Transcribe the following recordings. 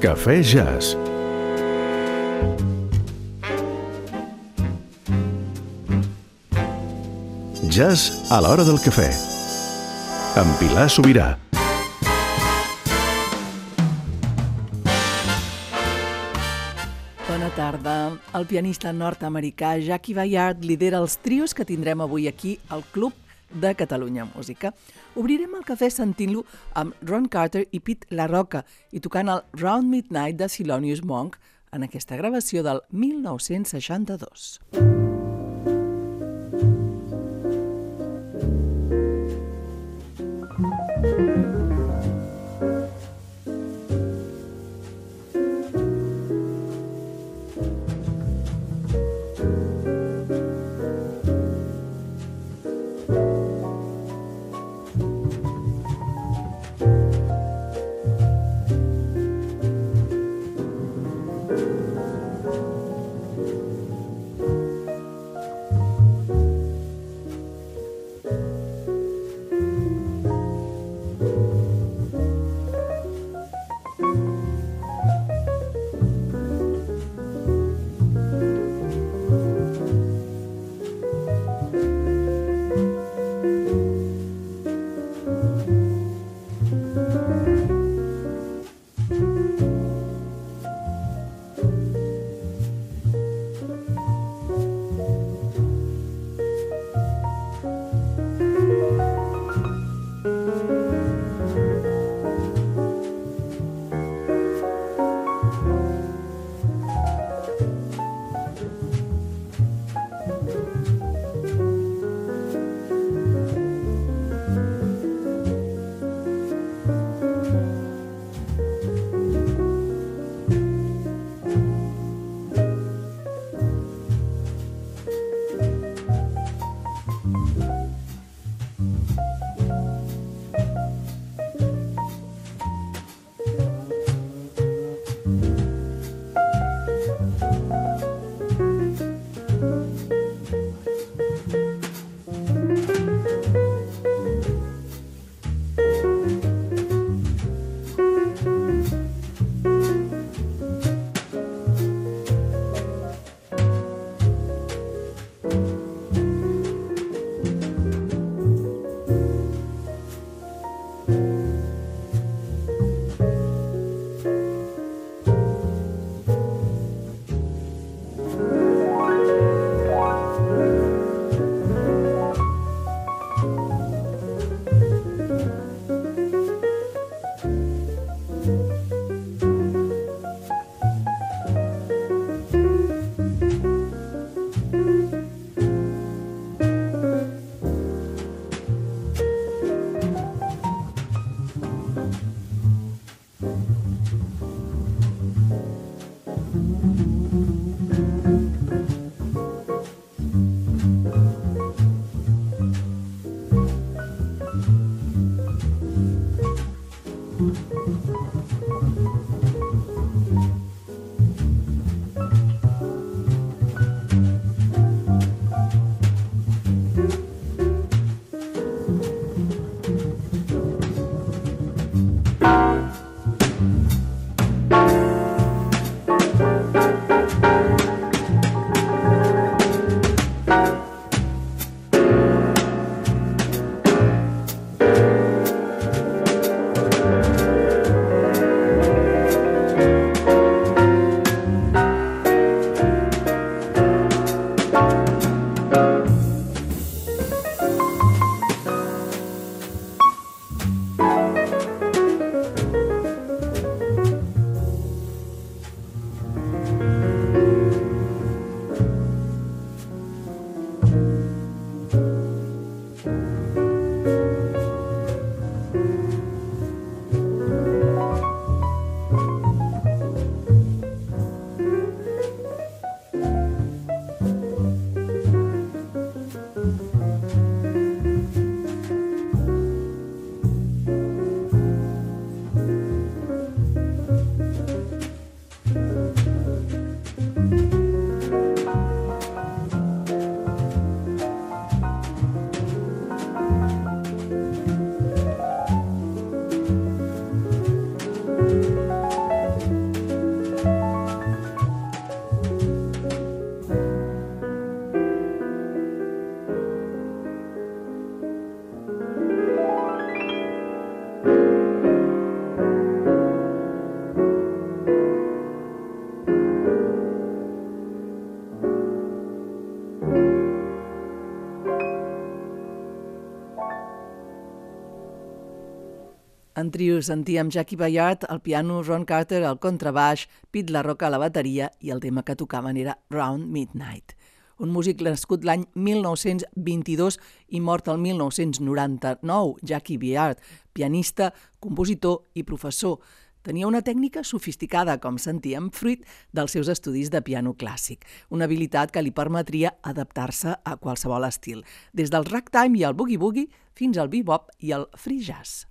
Cafè Jazz. Jazz a l'hora del cafè. Amb Pilar Sobirà. Bona tarda. El pianista nord-americà Jackie Bayard lidera els trios que tindrem avui aquí al Club de Catalunya Música. Obrirem el cafè sentint-lo amb Ron Carter i Pete La Roca i tocant el Round Midnight de Silonius Monk en aquesta gravació del 1962. Trio sentíem Jackie Bayard al piano, Ron Carter al contrabaix, Pete La Roca a la bateria i el tema que tocaven era Round Midnight. Un músic nascut l'any 1922 i mort el 1999, Jackie Bayard, pianista, compositor i professor. Tenia una tècnica sofisticada, com sentíem, fruit dels seus estudis de piano clàssic, una habilitat que li permetria adaptar-se a qualsevol estil, des del ragtime i el boogie-boogie fins al bebop i el free jazz.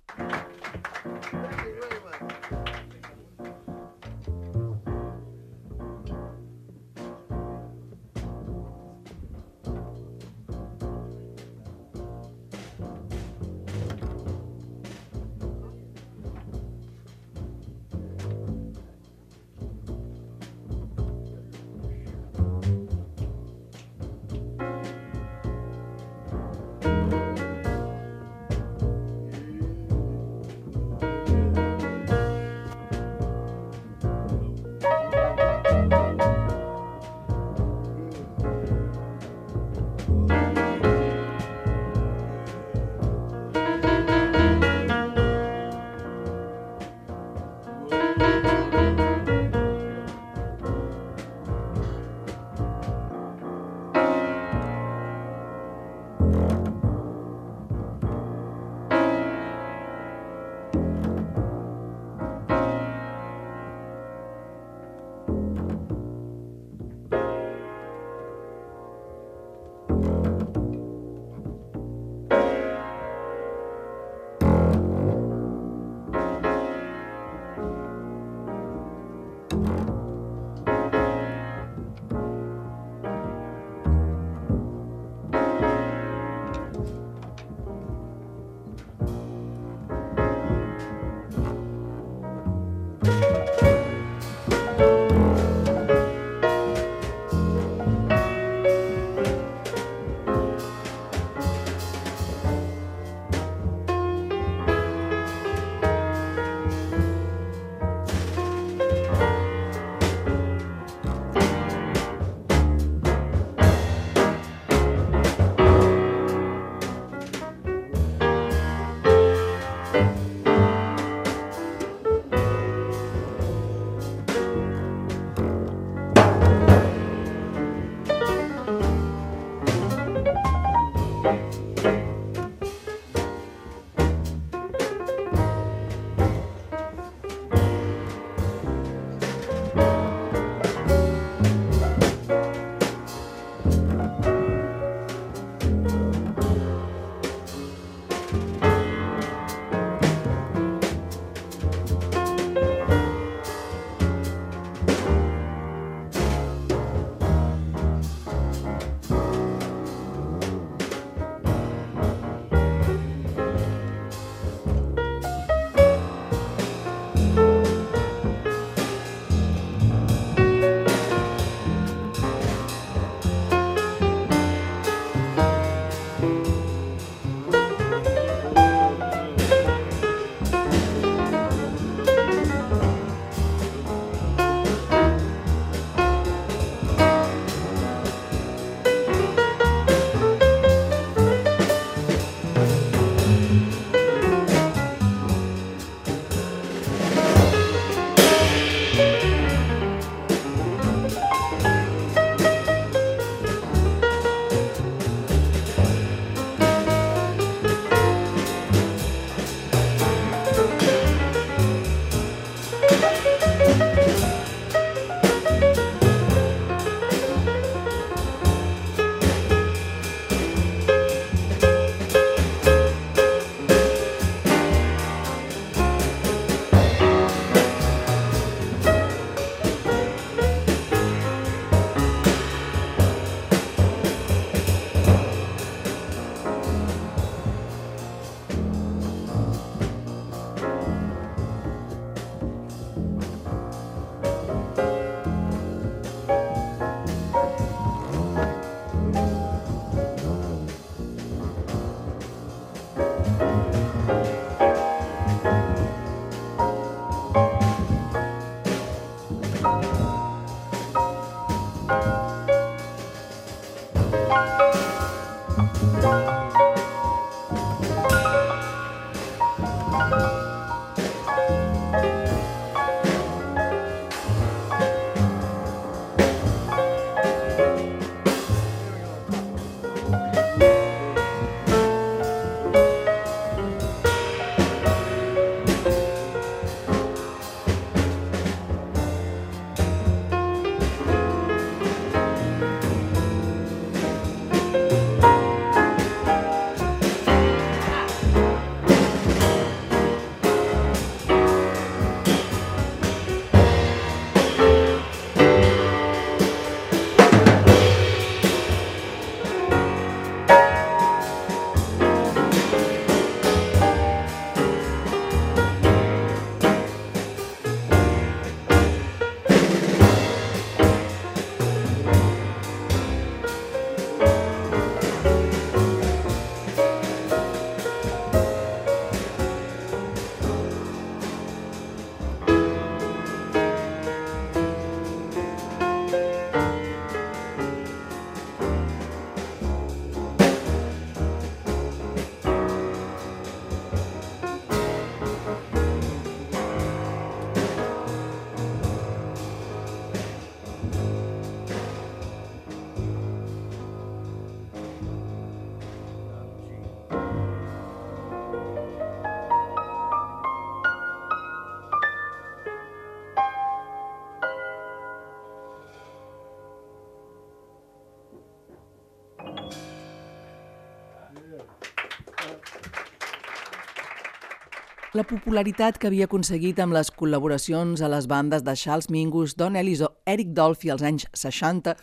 La popularitat que havia aconseguit amb les col·laboracions a les bandes de Charles Mingus, Don Ellis o Eric Dolphy als anys 60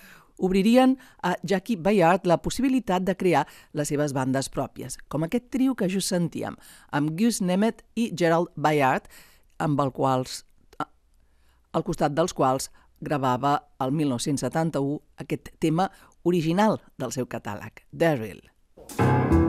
obririen a Jackie Bayard la possibilitat de crear les seves bandes pròpies, com aquest trio que just sentíem, amb Gus Nemeth i Gerald Bayard, amb el quals, al costat dels quals gravava el 1971 aquest tema original del seu catàleg, Daryl. Ara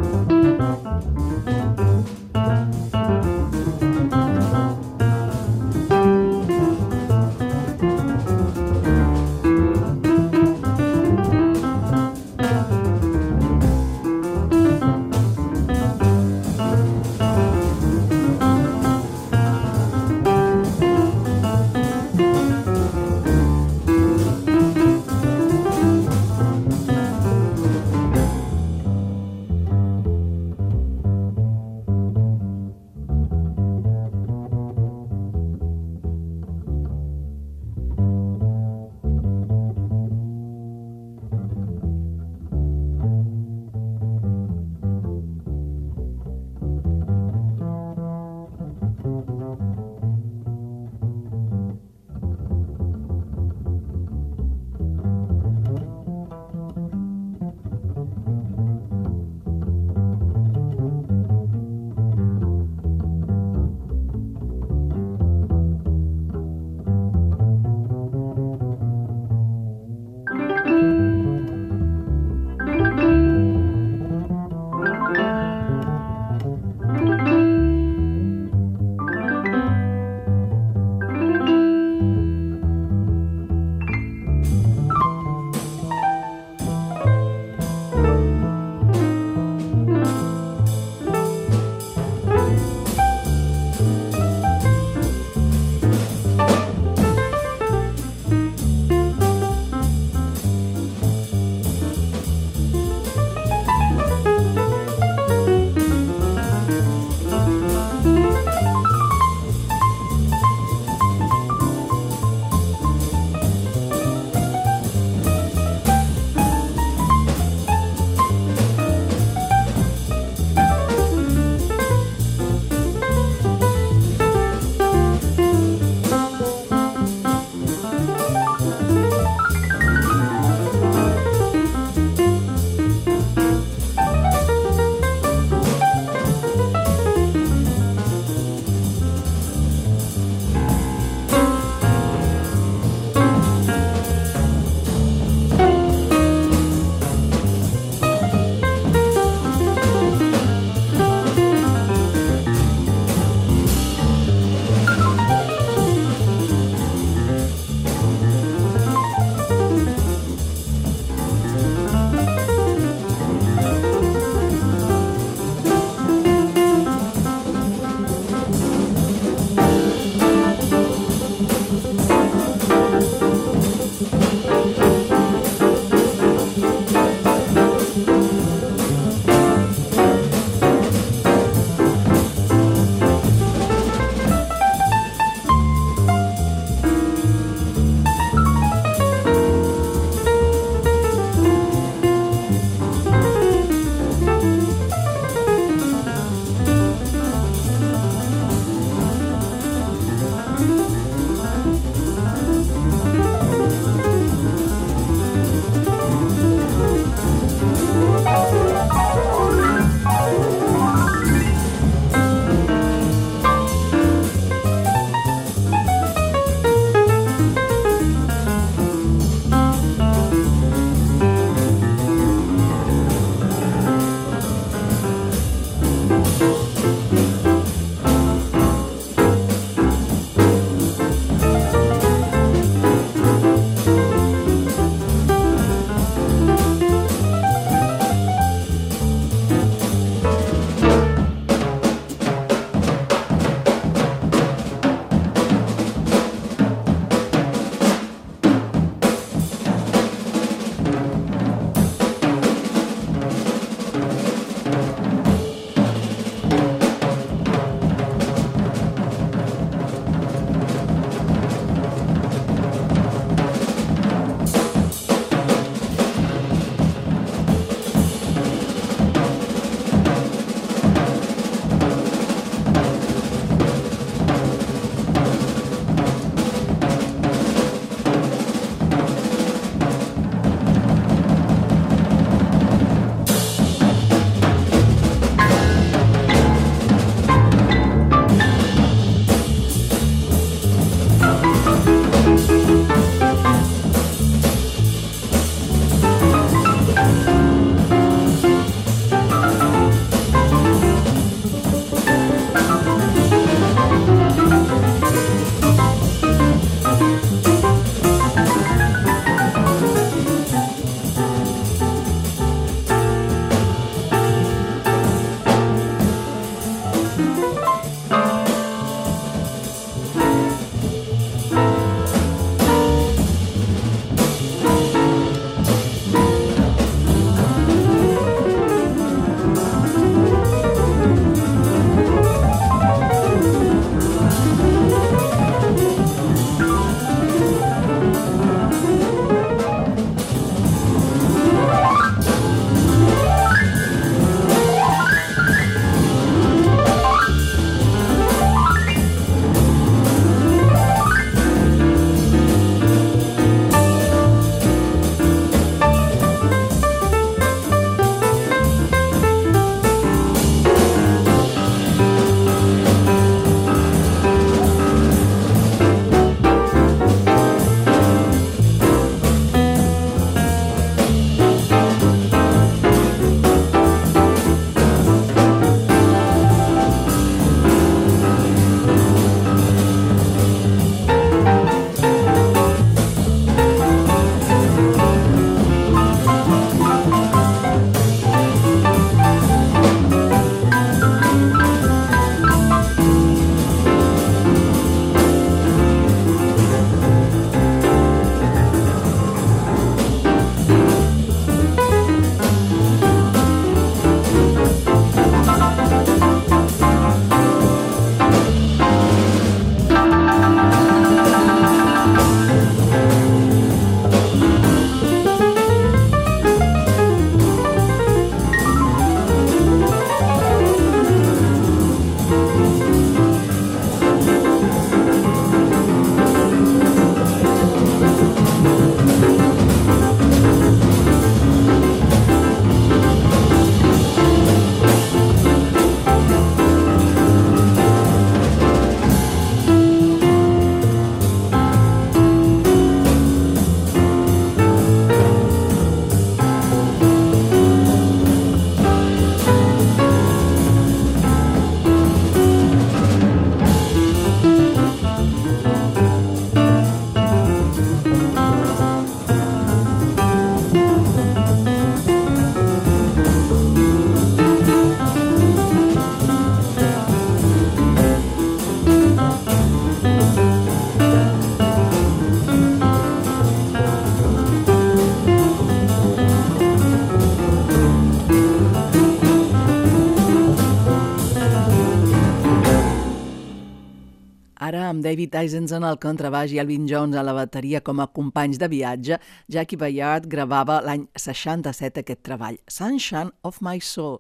David Eisenson al contrabaix i Alvin Jones a la bateria com a companys de viatge, Jackie Bayard gravava l'any 67 aquest treball, Sunshine of My Soul.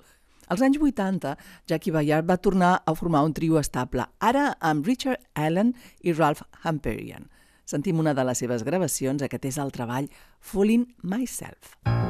Als anys 80, Jackie Bayard va tornar a formar un trio estable, ara amb Richard Allen i Ralph Hamperian. Sentim una de les seves gravacions, aquest és el treball Fooling Myself. Myself.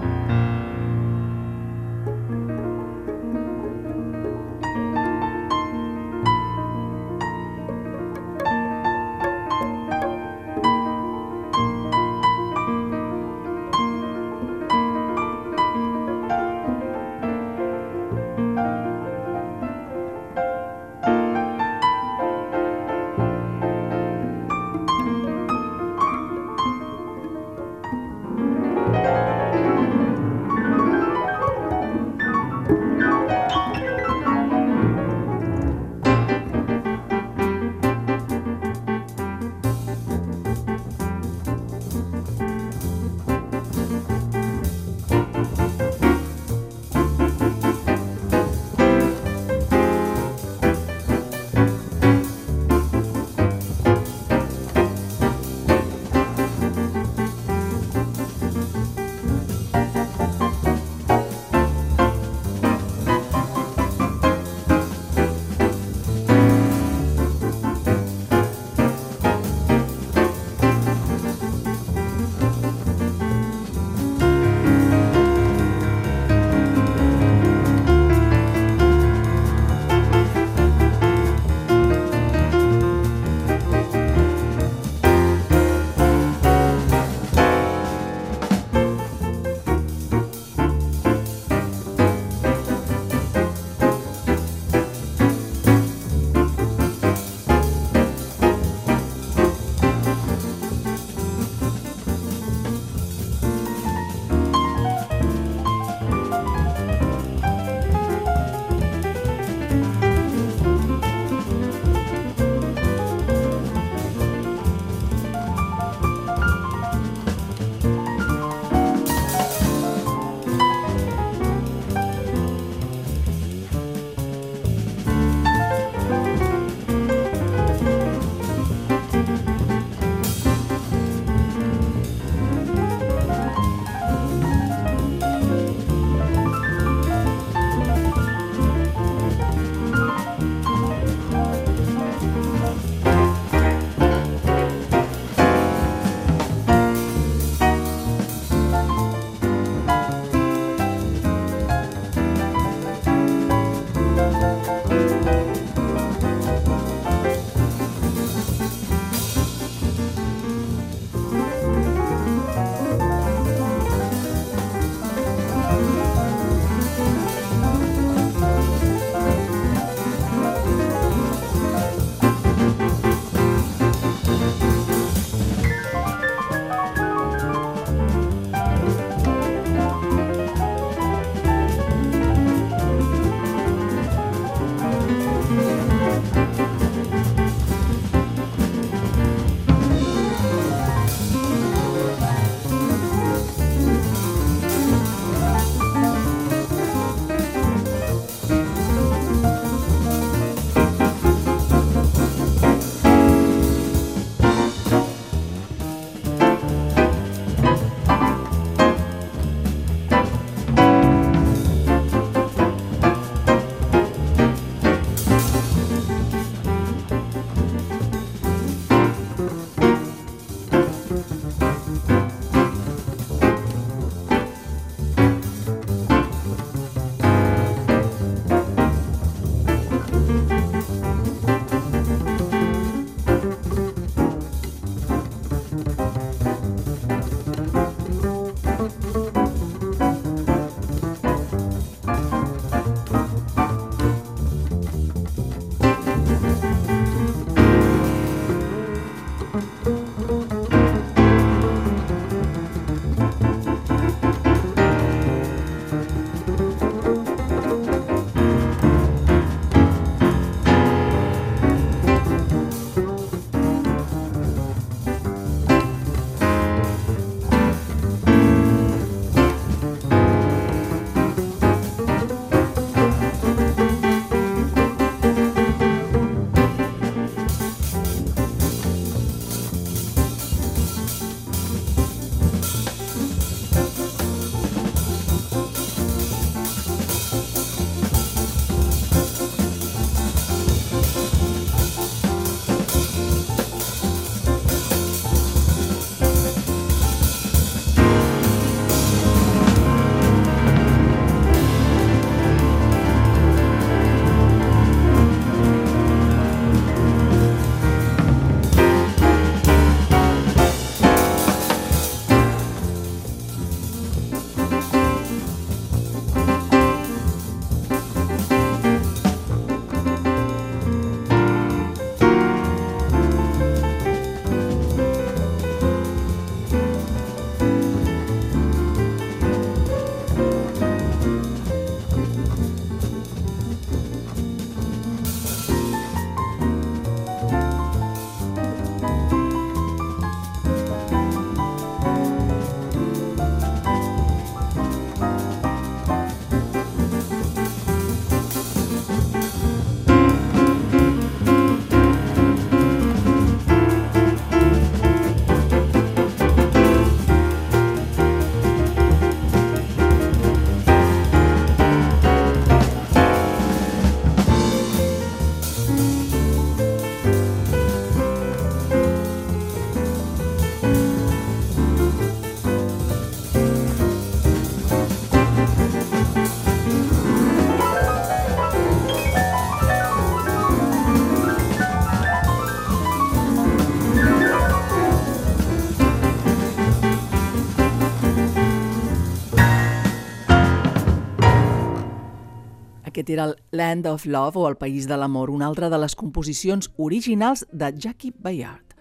Aquest era el Land of Love o el País de l'Amor, una altra de les composicions originals de Jackie Bayard.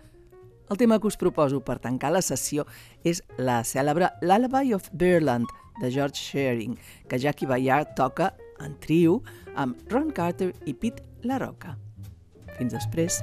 El tema que us proposo per tancar la sessió és la cèlebre Lullaby of Birdland de George Shearing, que Jackie Bayard toca en trio amb Ron Carter i Pete LaRocca. Fins després.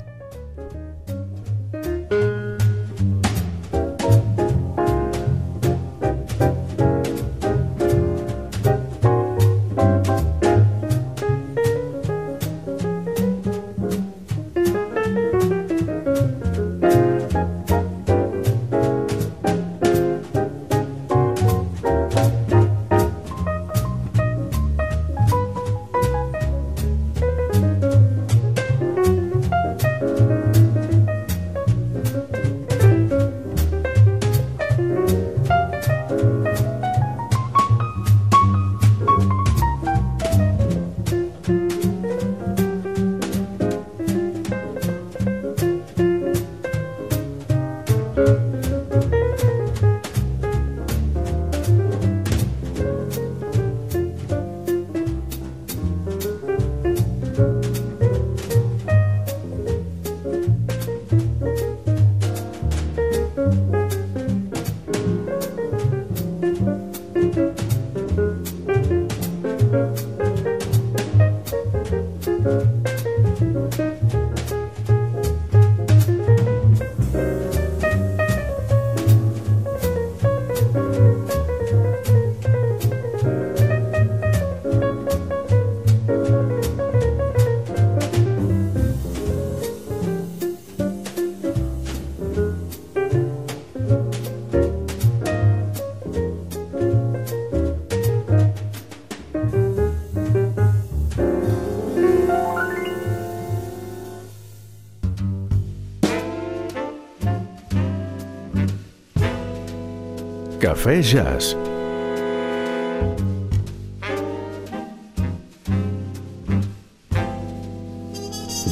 Cafè Jazz.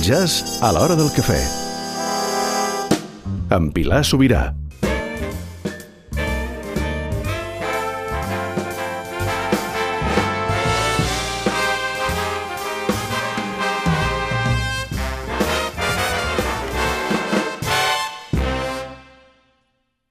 Jazz a l'hora del cafè. Amb Pilar Sobirà.